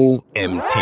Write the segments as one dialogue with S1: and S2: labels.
S1: OMT.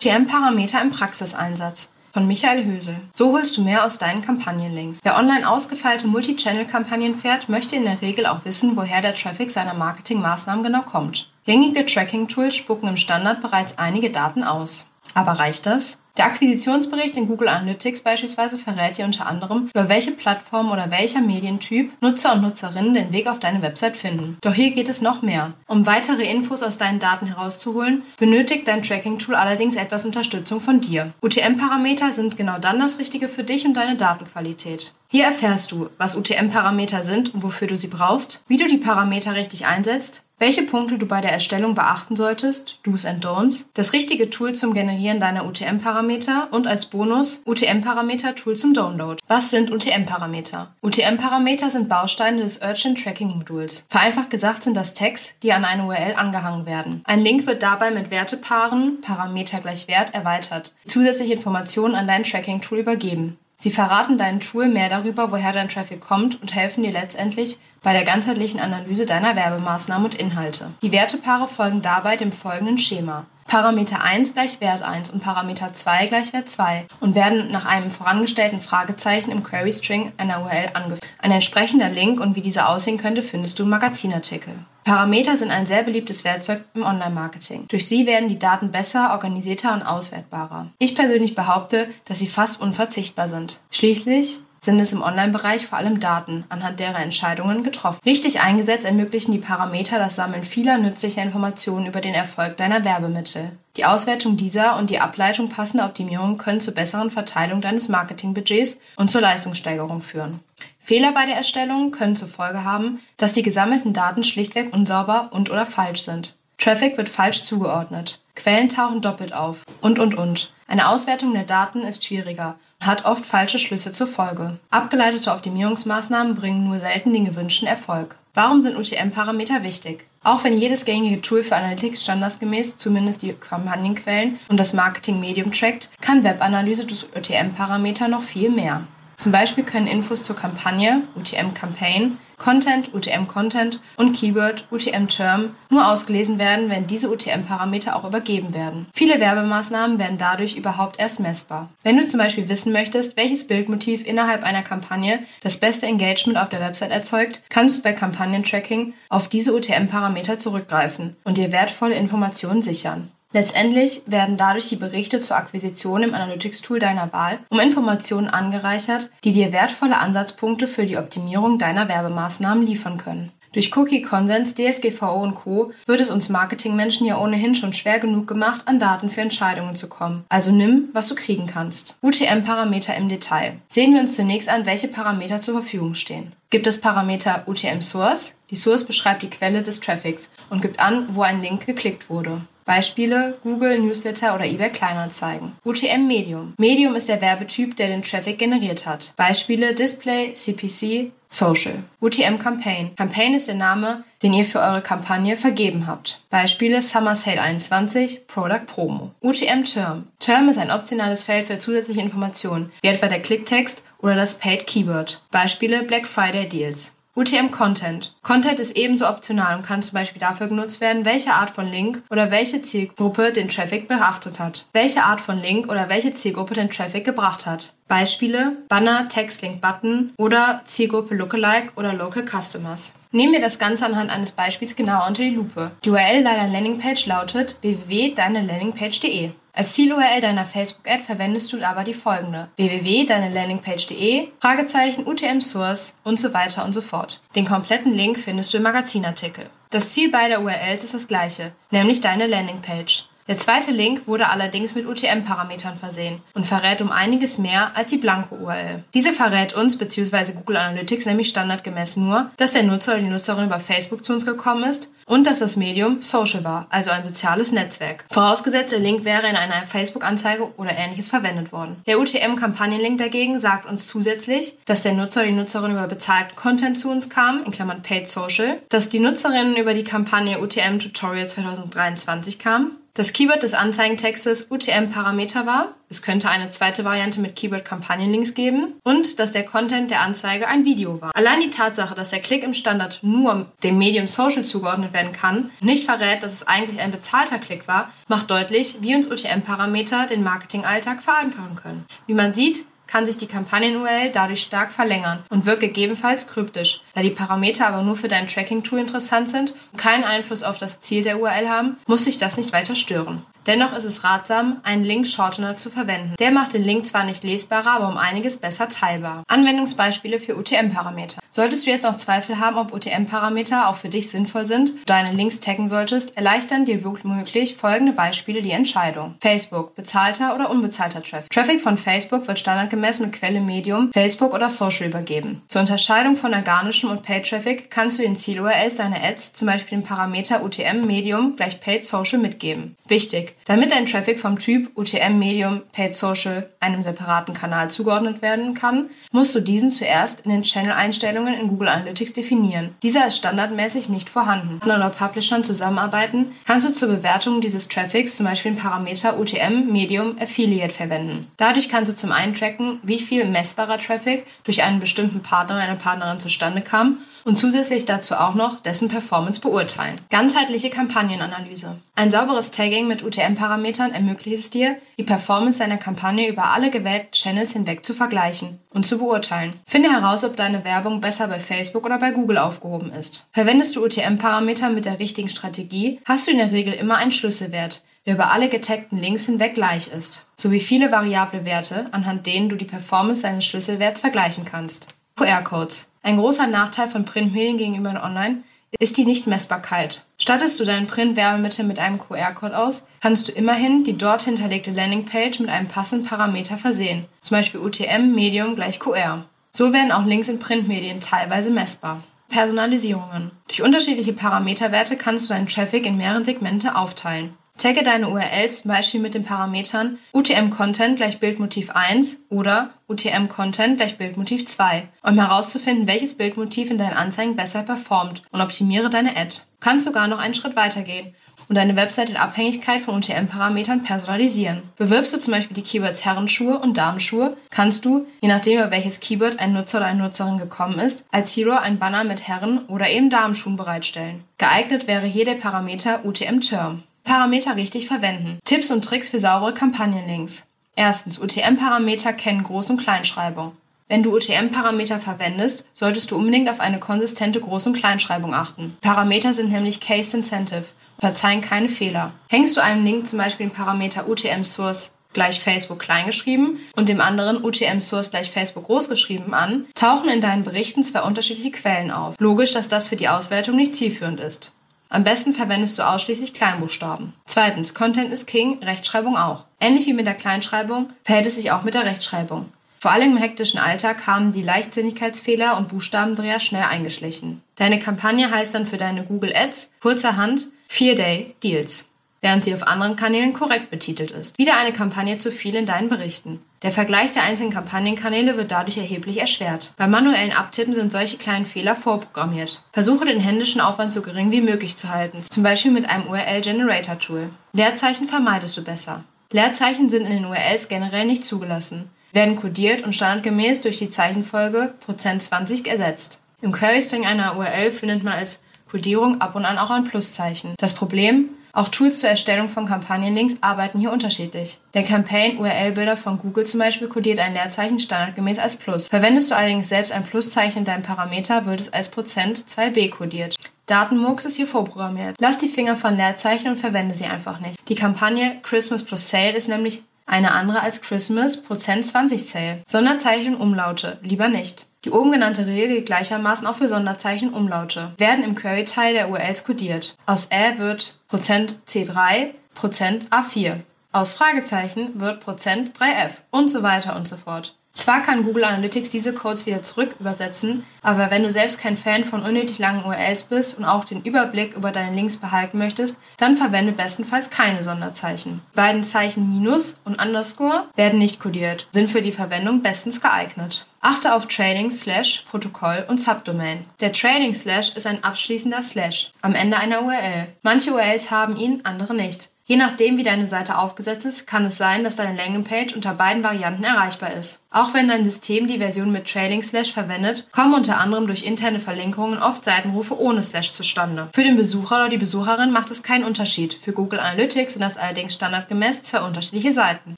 S2: TM-Parameter im Praxiseinsatz von Michael Hösel. So holst du mehr aus deinen Kampagnenlinks. Wer online ausgefeilte Multi-Channel-Kampagnen fährt, möchte in der Regel auch wissen, woher der Traffic seiner Marketingmaßnahmen genau kommt. Gängige Tracking-Tools spucken im Standard bereits einige Daten aus. Aber reicht das? Der Akquisitionsbericht in Google Analytics beispielsweise verrät dir unter anderem, über welche Plattform oder welcher Medientyp Nutzer und Nutzerinnen den Weg auf deine Website finden. Doch hier geht es noch mehr. Um weitere Infos aus deinen Daten herauszuholen, benötigt dein Tracking-Tool allerdings etwas Unterstützung von dir. UTM-Parameter sind genau dann das Richtige für dich und deine Datenqualität. Hier erfährst du, was UTM-Parameter sind und wofür du sie brauchst, wie du die Parameter richtig einsetzt, welche Punkte du bei der Erstellung beachten solltest, Do's and Don'ts, das richtige Tool zum Generieren deiner UTM-Parameter und als Bonus UTM-Parameter-Tool zum Download. Was sind UTM-Parameter? UTM-Parameter sind Bausteine des Urchin Tracking-Moduls. Vereinfacht gesagt sind das Tags, die an eine URL angehangen werden. Ein Link wird dabei mit Wertepaaren, Parameter gleich Wert, erweitert, zusätzliche Informationen an dein Tracking-Tool übergeben. Sie verraten deinem Tool mehr darüber, woher dein Traffic kommt und helfen dir letztendlich bei der ganzheitlichen Analyse deiner Werbemaßnahmen und Inhalte. Die Wertepaare folgen dabei dem folgenden Schema. Parameter 1 gleich Wert 1 und Parameter 2 gleich Wert 2 und werden nach einem vorangestellten Fragezeichen im Query String einer URL angefügt. Ein entsprechender Link und wie dieser aussehen könnte, findest du im Magazinartikel. Parameter sind ein sehr beliebtes Werkzeug im Online-Marketing. Durch sie werden die Daten besser, organisierter und auswertbarer. Ich persönlich behaupte, dass sie fast unverzichtbar sind. Schließlich sind es im Online-Bereich vor allem Daten, anhand derer Entscheidungen getroffen. Richtig eingesetzt ermöglichen die Parameter das Sammeln vieler nützlicher Informationen über den Erfolg deiner Werbemittel. Die Auswertung dieser und die Ableitung passender Optimierungen können zur besseren Verteilung deines Marketingbudgets und zur Leistungssteigerung führen. Fehler bei der Erstellung können zur Folge haben, dass die gesammelten Daten schlichtweg unsauber und oder falsch sind. Traffic wird falsch zugeordnet. Quellen tauchen doppelt auf. Und, und, und. Eine Auswertung der Daten ist schwieriger und hat oft falsche Schlüsse zur Folge. Abgeleitete Optimierungsmaßnahmen bringen nur selten den gewünschten Erfolg. Warum sind UTM-Parameter wichtig? Auch wenn jedes gängige Tool für Analytics standardgemäß zumindest die Kampagnenquellen und das Marketingmedium trackt, kann Webanalyse durch UTM-Parameter noch viel mehr. Zum Beispiel können Infos zur Kampagne, UTM Campaign, Content, UTM Content und Keyword, UTM Term nur ausgelesen werden, wenn diese UTM-Parameter auch übergeben werden. Viele Werbemaßnahmen werden dadurch überhaupt erst messbar. Wenn du zum Beispiel wissen möchtest, welches Bildmotiv innerhalb einer Kampagne das beste Engagement auf der Website erzeugt, kannst du bei Kampagnentracking auf diese UTM-Parameter zurückgreifen und dir wertvolle Informationen sichern. Letztendlich werden dadurch die Berichte zur Akquisition im Analytics-Tool deiner Wahl um Informationen angereichert, die dir wertvolle Ansatzpunkte für die Optimierung deiner Werbemaßnahmen liefern können. Durch Cookie Consents, DSGVO und Co. wird es uns Marketingmenschen ja ohnehin schon schwer genug gemacht, an Daten für Entscheidungen zu kommen. Also nimm, was du kriegen kannst. UTM-Parameter im Detail. Sehen wir uns zunächst an, welche Parameter zur Verfügung stehen. Gibt es Parameter UTM Source? Die Source beschreibt die Quelle des Traffics und gibt an, wo ein Link geklickt wurde. Beispiele Google, Newsletter oder eBay Kleinanzeigen. UTM Medium. Medium ist der Werbetyp, der den Traffic generiert hat. Beispiele Display, CPC, Social. UTM Campaign. Campaign ist der Name, den ihr für eure Kampagne vergeben habt. Beispiele Summer Sale 21, Product Promo. UTM Term. Term ist ein optionales Feld für zusätzliche Informationen, wie etwa der Klicktext oder das Paid Keyword. Beispiele Black Friday Deals. UTM Content. Content ist ebenso optional und kann zum Beispiel dafür genutzt werden, welche Art von Link oder welche Zielgruppe den Traffic beachtet hat. Welche Art von Link oder welche Zielgruppe den Traffic gebracht hat. Beispiele Banner, Text, Link, Button oder Zielgruppe Lookalike oder Local Customers. Nehmen wir das Ganze anhand eines Beispiels genauer unter die Lupe. Die URL deiner Landingpage lautet www.deinelandingpage.de. Als Ziel-URL deiner Facebook-Ad verwendest du aber die folgende: www.deinelandingpage.de, Fragezeichen, UTM Source und so weiter und so fort. Den kompletten Link findest du im Magazinartikel. Das Ziel beider URLs ist das gleiche, nämlich deine Landingpage. Der zweite Link wurde allerdings mit UTM-Parametern versehen und verrät um einiges mehr als die blanke URL. Diese verrät uns bzw. Google Analytics nämlich standardgemäß nur, dass der Nutzer oder die Nutzerin über Facebook zu uns gekommen ist und dass das Medium Social war, also ein soziales Netzwerk. Vorausgesetzt, der Link wäre in einer Facebook-Anzeige oder ähnliches verwendet worden. Der UTM-Kampagnenlink dagegen sagt uns zusätzlich, dass der Nutzer oder die Nutzerin über bezahlten Content zu uns kam, in Klammern Paid Social, dass die Nutzerinnen über die Kampagne UTM Tutorial 2023 kam, Das Keyword des Anzeigentextes UTM-Parameter war, es könnte eine zweite Variante mit Keyword-Kampagnenlinks geben und dass der Content der Anzeige ein Video war. Allein die Tatsache, dass der Klick im Standard nur dem Medium Social zugeordnet werden kann, nicht verrät, dass es eigentlich ein bezahlter Klick war, macht deutlich, wie uns UTM-Parameter den Marketingalltag vereinfachen können. Wie man sieht, kann sich die Kampagnen-URL dadurch stark verlängern und wirkt gegebenenfalls kryptisch. Da die Parameter aber nur für dein Tracking-Tool interessant sind und keinen Einfluss auf das Ziel der URL haben, muss sich das nicht weiter stören. Dennoch ist es ratsam, einen Link-Shortener zu verwenden. Der macht den Link zwar nicht lesbarer, aber um einiges besser teilbar. Anwendungsbeispiele für UTM-Parameter. Solltest du jetzt noch Zweifel haben, ob UTM-Parameter auch für dich sinnvoll sind, du deine Links taggen solltest, erleichtern dir womöglich folgende Beispiele die Entscheidung. Facebook, bezahlter oder unbezahlter Traffic. Traffic von Facebook wird standardgemäß mit Quelle Medium, Facebook oder Social übergeben. Zur Unterscheidung von organischem und Paid Traffic kannst du den Ziel-URLs deiner Ads, zum Beispiel den Parameter UTM Medium gleich Paid Social mitgeben. Wichtig, damit ein Traffic vom Typ UTM Medium Paid Social einem separaten Kanal zugeordnet werden kann, musst du diesen zuerst in den Channel-Einstellungen in Google Analytics definieren. Dieser ist standardmäßig nicht vorhanden. Wenn oder Publishern zusammenarbeiten, kannst du zur Bewertung dieses Traffics zum Beispiel den Parameter UTM Medium Affiliate verwenden. Dadurch kannst du zum einen tracken, wie viel messbarer Traffic durch einen bestimmten Partner oder eine Partnerin zustande kam und zusätzlich dazu auch noch dessen Performance beurteilen. Ganzheitliche Kampagnenanalyse. Ein sauberes Tagging mit UTM-Parametern ermöglicht es dir, die Performance deiner Kampagne über alle gewählten Channels hinweg zu vergleichen und zu beurteilen. Finde heraus, ob deine Werbung besser bei Facebook oder bei Google aufgehoben ist. Verwendest du UTM-Parameter mit der richtigen Strategie, hast du in der Regel immer einen Schlüsselwert, der über alle getaggten Links hinweg gleich ist, sowie viele variable Werte, anhand denen du die Performance deines Schlüsselwerts vergleichen kannst. QR-Codes. Ein großer Nachteil von Printmedien gegenüber Online ist die Nichtmessbarkeit. Stattest du dein Printwerbemittel mit einem QR-Code aus, kannst du immerhin die dort hinterlegte Landingpage mit einem passenden Parameter versehen, zum Beispiel UTM Medium gleich QR. So werden auch Links in Printmedien teilweise messbar. Personalisierungen. Durch unterschiedliche Parameterwerte kannst du deinen Traffic in mehrere Segmente aufteilen. Tagge deine URLs zum Beispiel mit den Parametern UTM-Content gleich Bildmotiv 1 oder UTM-Content gleich Bildmotiv 2, um herauszufinden, welches Bildmotiv in deinen Anzeigen besser performt und optimiere deine Ad. Du kannst sogar noch einen Schritt weitergehen und deine Website in Abhängigkeit von UTM-Parametern personalisieren. Bewirbst du zum Beispiel die Keywords Herrenschuhe und Damenschuhe, kannst du, je nachdem über welches Keyword ein Nutzer oder eine Nutzerin gekommen ist, als Hero ein Banner mit Herren- oder eben Damenschuhen bereitstellen. Geeignet wäre hier der Parameter UTM-Term. Parameter richtig verwenden. Tipps und Tricks für saubere Kampagnenlinks. Erstens, UTM-Parameter kennen Groß- und Kleinschreibung. Wenn du UTM-Parameter verwendest, solltest du unbedingt auf eine konsistente Groß- und Kleinschreibung achten. Parameter sind nämlich Case Incentive und verzeihen keine Fehler. Hängst du einem Link zum Beispiel den Parameter UTM Source gleich Facebook kleingeschrieben und dem anderen UTM Source gleich Facebook großgeschrieben an, tauchen in deinen Berichten zwei unterschiedliche Quellen auf. Logisch, dass das für die Auswertung nicht zielführend ist. Am besten verwendest du ausschließlich Kleinbuchstaben. Zweitens, Content ist King, Rechtschreibung auch. Ähnlich wie mit der Kleinschreibung verhält es sich auch mit der Rechtschreibung. Vor allem im hektischen Alltag haben die Leichtsinnigkeitsfehler und Buchstabendreher schnell eingeschlichen. Deine Kampagne heißt dann für deine Google Ads kurzerhand 4-Day Deals während sie auf anderen Kanälen korrekt betitelt ist. Wieder eine Kampagne zu viel in deinen Berichten. Der Vergleich der einzelnen Kampagnenkanäle wird dadurch erheblich erschwert. Beim manuellen Abtippen sind solche kleinen Fehler vorprogrammiert. Versuche den händischen Aufwand so gering wie möglich zu halten, zum Beispiel mit einem URL-Generator-Tool. Leerzeichen vermeidest du besser. Leerzeichen sind in den URLs generell nicht zugelassen, werden kodiert und standardgemäß durch die Zeichenfolge %20 ersetzt. Im Query-String einer URL findet man als Kodierung ab und an auch ein Pluszeichen. Das Problem? Auch Tools zur Erstellung von Kampagnenlinks arbeiten hier unterschiedlich. Der Campaign-URL-Builder von Google zum Beispiel kodiert ein Leerzeichen standardgemäß als Plus. Verwendest du allerdings selbst ein Pluszeichen in deinem Parameter, wird es als Prozent 2b kodiert. Datenmurks ist hier vorprogrammiert. Lass die Finger von Leerzeichen und verwende sie einfach nicht. Die Kampagne Christmas plus Sale ist nämlich eine andere als Christmas Prozent 20 Sale. Sonderzeichen Umlaute lieber nicht. Die oben genannte Regel gilt gleichermaßen auch für Sonderzeichen Umlaute, werden im Query-Teil der URLs kodiert. Aus Ä wird %C3, %A4. Aus Fragezeichen wird %3F und so weiter und so fort. Zwar kann Google Analytics diese Codes wieder zurück übersetzen, aber wenn du selbst kein Fan von unnötig langen URLs bist und auch den Überblick über deine Links behalten möchtest, dann verwende bestenfalls keine Sonderzeichen. Die beiden Zeichen Minus und Underscore werden nicht kodiert, sind für die Verwendung bestens geeignet. Achte auf Trading Slash, Protokoll und Subdomain. Der Trading Slash ist ein abschließender Slash am Ende einer URL. Manche URLs haben ihn, andere nicht. Je nachdem, wie deine Seite aufgesetzt ist, kann es sein, dass deine Landingpage unter beiden Varianten erreichbar ist. Auch wenn dein System die Version mit Trailing Slash verwendet, kommen unter anderem durch interne Verlinkungen oft Seitenrufe ohne Slash zustande. Für den Besucher oder die Besucherin macht es keinen Unterschied. Für Google Analytics sind das allerdings standardgemäß zwei unterschiedliche Seiten.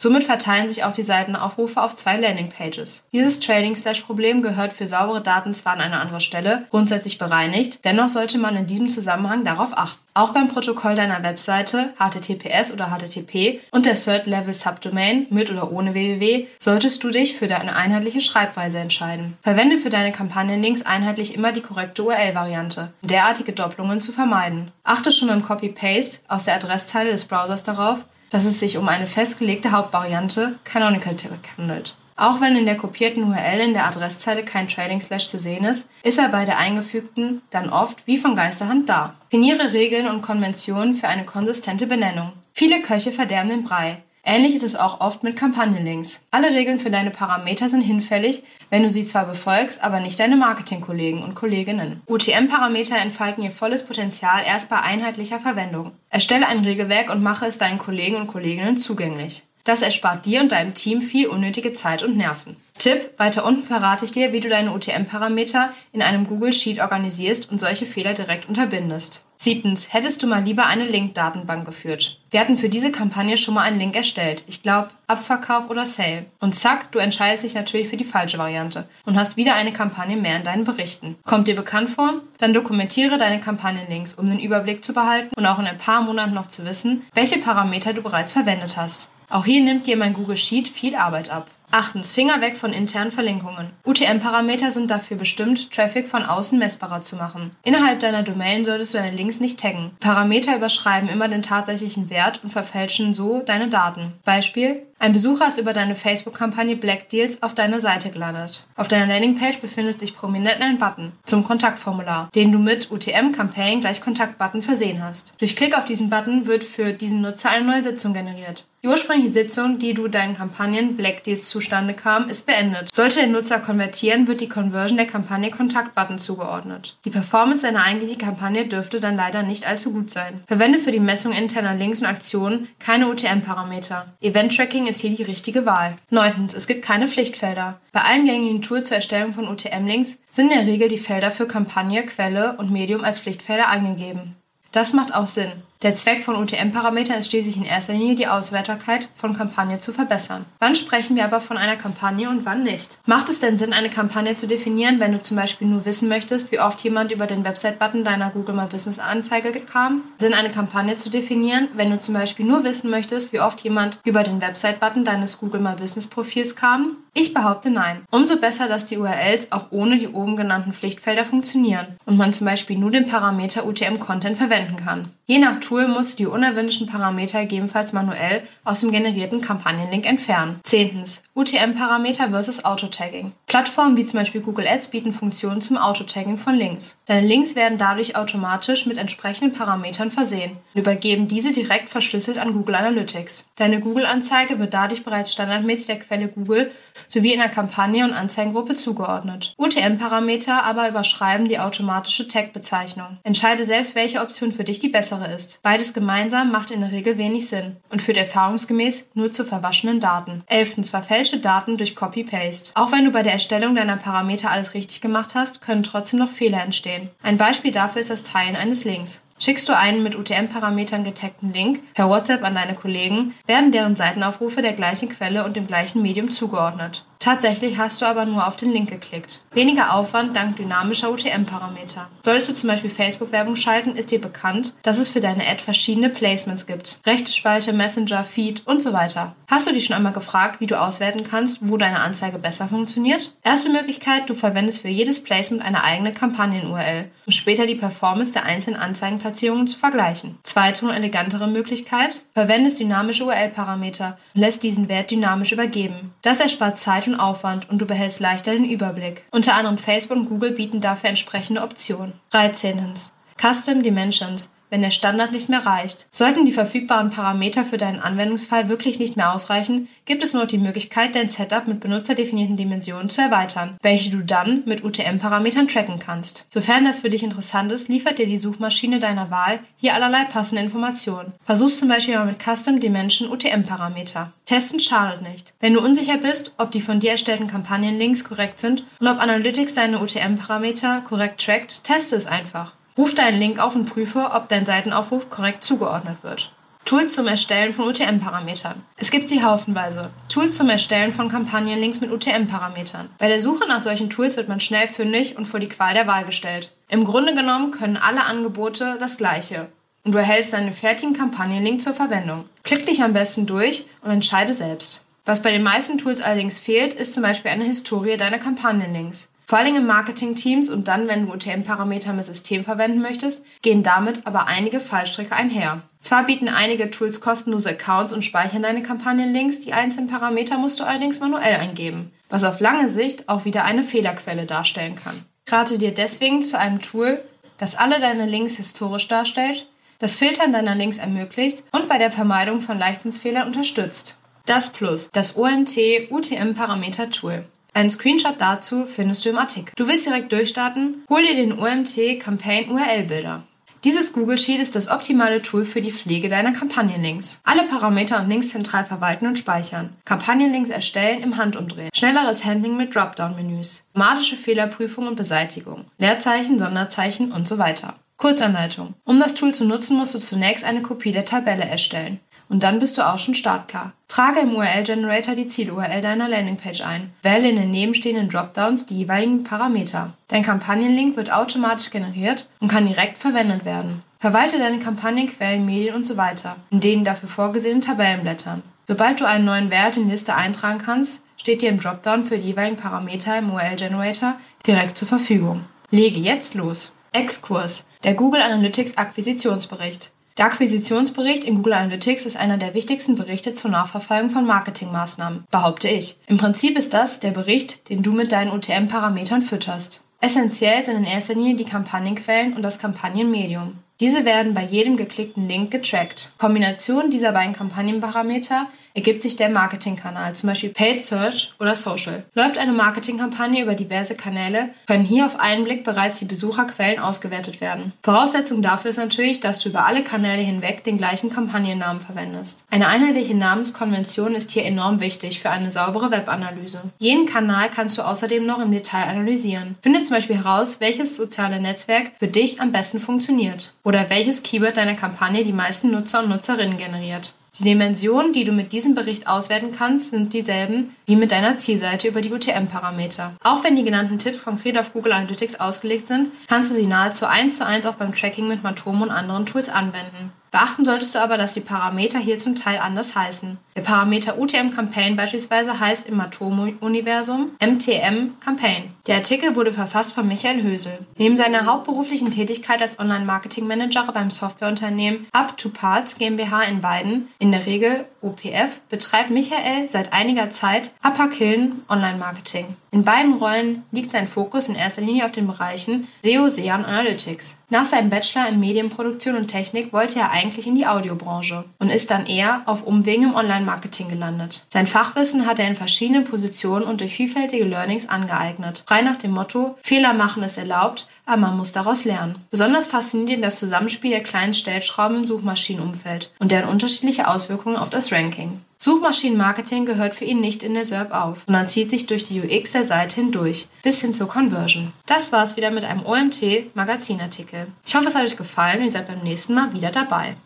S2: Somit verteilen sich auch die Seitenaufrufe auf zwei Landingpages. Dieses Trailing Slash Problem gehört für saubere Daten zwar an eine andere Stelle, grundsätzlich bereinigt, dennoch sollte man in diesem Zusammenhang darauf achten. Auch beim Protokoll deiner Webseite, HTTPS oder HTTP und der Third-Level Subdomain mit oder ohne www solltest du dich für deine einheitliche Schreibweise entscheiden. Verwende für deine Kampagnenlinks einheitlich immer die korrekte URL-Variante, um derartige Doppelungen zu vermeiden. Achte schon beim Copy-Paste aus der Adresszeile des Browsers darauf, dass es sich um eine festgelegte Hauptvariante Canonical handelt. Auch wenn in der kopierten URL in der Adresszeile kein Trading Slash zu sehen ist, ist er bei der eingefügten dann oft wie von Geisterhand da. Definiere Regeln und Konventionen für eine konsistente Benennung. Viele Köche verderben den Brei. Ähnlich ist es auch oft mit Kampagnenlinks. Alle Regeln für deine Parameter sind hinfällig, wenn du sie zwar befolgst, aber nicht deine Marketingkollegen und Kolleginnen. UTM-Parameter entfalten ihr volles Potenzial erst bei einheitlicher Verwendung. Erstelle ein Regelwerk und mache es deinen Kollegen und Kolleginnen zugänglich. Das erspart dir und deinem Team viel unnötige Zeit und Nerven. Tipp, weiter unten verrate ich dir, wie du deine UTM-Parameter in einem Google Sheet organisierst und solche Fehler direkt unterbindest. Siebtens, hättest du mal lieber eine Link-Datenbank geführt. Wir hatten für diese Kampagne schon mal einen Link erstellt. Ich glaube, Abverkauf oder Sale. Und zack, du entscheidest dich natürlich für die falsche Variante und hast wieder eine Kampagne mehr in deinen Berichten. Kommt dir bekannt vor? Dann dokumentiere deine Kampagnenlinks, um den Überblick zu behalten und auch in ein paar Monaten noch zu wissen, welche Parameter du bereits verwendet hast. Auch hier nimmt dir mein Google Sheet viel Arbeit ab. Achtens, Finger weg von internen Verlinkungen. UTM-Parameter sind dafür bestimmt, Traffic von außen messbarer zu machen. Innerhalb deiner Domain solltest du deine Links nicht taggen. Parameter überschreiben immer den tatsächlichen Wert und verfälschen so deine Daten. Beispiel, ein Besucher ist über deine Facebook-Kampagne Black Deals auf deiner Seite gelandet. Auf deiner Landingpage befindet sich prominent ein Button zum Kontaktformular, den du mit UTM-Campaign gleich Kontaktbutton versehen hast. Durch Klick auf diesen Button wird für diesen Nutzer eine neue Sitzung generiert. Die ursprüngliche Sitzung, die du deinen Kampagnen Black Deals zustande kam, ist beendet. Sollte der Nutzer konvertieren, wird die Conversion der Kampagne Kontaktbutton zugeordnet. Die Performance deiner eigentlichen Kampagne dürfte dann leider nicht allzu gut sein. Verwende für die Messung interner Links und Aktionen keine UTM-Parameter. Event-Tracking ist hier die richtige Wahl. Neuntens, es gibt keine Pflichtfelder. Bei allen gängigen Tools zur Erstellung von UTM-Links sind in der Regel die Felder für Kampagne, Quelle und Medium als Pflichtfelder angegeben. Das macht auch Sinn. Der Zweck von UTM-Parametern ist schließlich in erster Linie die Auswertbarkeit von Kampagnen zu verbessern. Wann sprechen wir aber von einer Kampagne und wann nicht? Macht es denn Sinn, eine Kampagne zu definieren, wenn du zum Beispiel nur wissen möchtest, wie oft jemand über den Website-Button deiner Google My Business Anzeige kam? Sinn, eine Kampagne zu definieren, wenn du zum Beispiel nur wissen möchtest, wie oft jemand über den Website-Button deines Google My Business Profils kam? Ich behaupte nein. Umso besser, dass die URLs auch ohne die oben genannten Pflichtfelder funktionieren und man zum Beispiel nur den Parameter UTM-Content verwenden kann. Je nach Tool musst du die unerwünschten Parameter gegebenenfalls manuell aus dem generierten Kampagnenlink entfernen. Zehntens. UTM-Parameter versus Autotagging. Plattformen wie zum Beispiel Google Ads bieten Funktionen zum Autotagging von Links. Deine Links werden dadurch automatisch mit entsprechenden Parametern versehen und übergeben diese direkt verschlüsselt an Google Analytics. Deine Google-Anzeige wird dadurch bereits standardmäßig der Quelle Google sowie in der Kampagne- und Anzeigengruppe zugeordnet. UTM-Parameter aber überschreiben die automatische Tag-Bezeichnung. Entscheide selbst, welche Option für dich die bessere ist. Beides gemeinsam macht in der Regel wenig Sinn und führt erfahrungsgemäß nur zu verwaschenen Daten. 11. Verfälschte Daten durch Copy-Paste. Auch wenn du bei der Erstellung deiner Parameter alles richtig gemacht hast, können trotzdem noch Fehler entstehen. Ein Beispiel dafür ist das Teilen eines Links. Schickst du einen mit UTM-Parametern getagten Link per WhatsApp an deine Kollegen, werden deren Seitenaufrufe der gleichen Quelle und dem gleichen Medium zugeordnet. Tatsächlich hast du aber nur auf den Link geklickt. Weniger Aufwand dank dynamischer UTM-Parameter. Solltest du zum Beispiel Facebook-Werbung schalten, ist dir bekannt, dass es für deine Ad verschiedene Placements gibt. Rechte Spalte, Messenger, Feed und so weiter. Hast du dich schon einmal gefragt, wie du auswerten kannst, wo deine Anzeige besser funktioniert? Erste Möglichkeit, du verwendest für jedes Placement eine eigene Kampagnen-URL, um später die Performance der einzelnen Anzeigenplatzierungen zu vergleichen. Zweite und elegantere Möglichkeit, verwendest dynamische URL-Parameter und lässt diesen Wert dynamisch übergeben. Das erspart Zeit und Aufwand und du behältst leichter den Überblick. Unter anderem Facebook und Google bieten dafür entsprechende Optionen. 13. Custom Dimensions wenn der Standard nicht mehr reicht. Sollten die verfügbaren Parameter für deinen Anwendungsfall wirklich nicht mehr ausreichen, gibt es nur die Möglichkeit, dein Setup mit benutzerdefinierten Dimensionen zu erweitern, welche du dann mit UTM-Parametern tracken kannst. Sofern das für dich interessant ist, liefert dir die Suchmaschine deiner Wahl hier allerlei passende Informationen. Versuch's zum Beispiel mal mit Custom Dimension UTM-Parameter. Testen schadet nicht. Wenn du unsicher bist, ob die von dir erstellten Kampagnenlinks korrekt sind und ob Analytics deine UTM-Parameter korrekt trackt, teste es einfach. Ruf deinen Link auf und prüfe, ob dein Seitenaufruf korrekt zugeordnet wird. Tools zum Erstellen von UTM-Parametern. Es gibt sie haufenweise. Tools zum Erstellen von Kampagnenlinks mit UTM-Parametern. Bei der Suche nach solchen Tools wird man schnell fündig und vor die Qual der Wahl gestellt. Im Grunde genommen können alle Angebote das gleiche. Und du erhältst einen fertigen Kampagnenlink zur Verwendung. Klick dich am besten durch und entscheide selbst. Was bei den meisten Tools allerdings fehlt, ist zum Beispiel eine Historie deiner Kampagnenlinks. Vor allem in Marketing-Teams und dann, wenn du UTM-Parameter mit System verwenden möchtest, gehen damit aber einige Fallstricke einher. Zwar bieten einige Tools kostenlose Accounts und speichern deine Kampagnenlinks, die einzelnen Parameter musst du allerdings manuell eingeben, was auf lange Sicht auch wieder eine Fehlerquelle darstellen kann. Rate dir deswegen zu einem Tool, das alle deine Links historisch darstellt, das Filtern deiner Links ermöglicht und bei der Vermeidung von Leichtsinnsfehlern unterstützt. Das Plus, das OMT UTM Parameter Tool. Einen Screenshot dazu findest du im Artikel. Du willst direkt durchstarten? Hol dir den OMT Campaign URL Builder. Dieses Google Sheet ist das optimale Tool für die Pflege deiner Kampagnenlinks. Alle Parameter und Links zentral verwalten und speichern. Kampagnenlinks erstellen im Handumdrehen. Schnelleres Handling mit Dropdown-Menüs. Automatische Fehlerprüfung und Beseitigung. Leerzeichen, Sonderzeichen und so weiter. Kurzanleitung. Um das Tool zu nutzen, musst du zunächst eine Kopie der Tabelle erstellen und dann bist du auch schon startklar. Trage im URL-Generator die Ziel-URL deiner Landingpage ein. Wähle in den nebenstehenden Dropdowns die jeweiligen Parameter. Dein Kampagnenlink wird automatisch generiert und kann direkt verwendet werden. Verwalte deine Kampagnenquellen, Medien und so weiter in den dafür vorgesehenen Tabellenblättern. Sobald du einen neuen Wert in die Liste eintragen kannst, steht dir im Dropdown für die jeweiligen Parameter im URL-Generator direkt zur Verfügung. Lege jetzt los. Exkurs. Der Google Analytics Akquisitionsbericht. Der Akquisitionsbericht in Google Analytics ist einer der wichtigsten Berichte zur Nachverfolgung von Marketingmaßnahmen, behaupte ich. Im Prinzip ist das der Bericht, den du mit deinen UTM-Parametern fütterst. Essentiell sind in erster Linie die Kampagnenquellen und das Kampagnenmedium. Diese werden bei jedem geklickten Link getrackt. Kombination dieser beiden Kampagnenparameter ergibt sich der Marketingkanal, zum Beispiel Paid Search oder Social. Läuft eine Marketingkampagne über diverse Kanäle, können hier auf einen Blick bereits die Besucherquellen ausgewertet werden. Voraussetzung dafür ist natürlich, dass du über alle Kanäle hinweg den gleichen Kampagnennamen verwendest. Eine einheitliche Namenskonvention ist hier enorm wichtig für eine saubere Webanalyse. Jeden Kanal kannst du außerdem noch im Detail analysieren. Finde zum Beispiel heraus, welches soziale Netzwerk für dich am besten funktioniert oder welches Keyword deiner Kampagne die meisten Nutzer und Nutzerinnen generiert. Die Dimensionen, die du mit diesem Bericht auswerten kannst, sind dieselben wie mit deiner Zielseite über die UTM-Parameter. Auch wenn die genannten Tipps konkret auf Google Analytics ausgelegt sind, kannst du sie nahezu eins zu eins auch beim Tracking mit Matomo und anderen Tools anwenden. Beachten solltest du aber, dass die Parameter hier zum Teil anders heißen. Der Parameter UTM Campaign beispielsweise heißt im Matomo-Universum MTM Campaign. Der Artikel wurde verfasst von Michael Hösel. Neben seiner hauptberuflichen Tätigkeit als Online-Marketing-Manager beim Softwareunternehmen Up2Parts GmbH in Weiden, in der Regel OPF, betreibt Michael seit einiger Zeit Upper-Killen Online-Marketing. In beiden Rollen liegt sein Fokus in erster Linie auf den Bereichen SEO, SEA und Analytics. Nach seinem Bachelor in Medienproduktion und Technik wollte er eigentlich in die Audiobranche und ist dann eher auf Umwegen im Online-Marketing gelandet. Sein Fachwissen hat er in verschiedenen Positionen und durch vielfältige Learnings angeeignet. Frei nach dem Motto, Fehler machen ist erlaubt, aber man muss daraus lernen. Besonders faszinierend das Zusammenspiel der kleinen Stellschrauben im Suchmaschinenumfeld und deren unterschiedliche Auswirkungen auf das Ranking. Suchmaschinenmarketing gehört für ihn nicht in der SERP auf, sondern zieht sich durch die UX der Seite hindurch, bis hin zur Conversion. Das war's wieder mit einem OMT Magazinartikel. Ich hoffe, es hat euch gefallen und ihr seid beim nächsten Mal wieder dabei.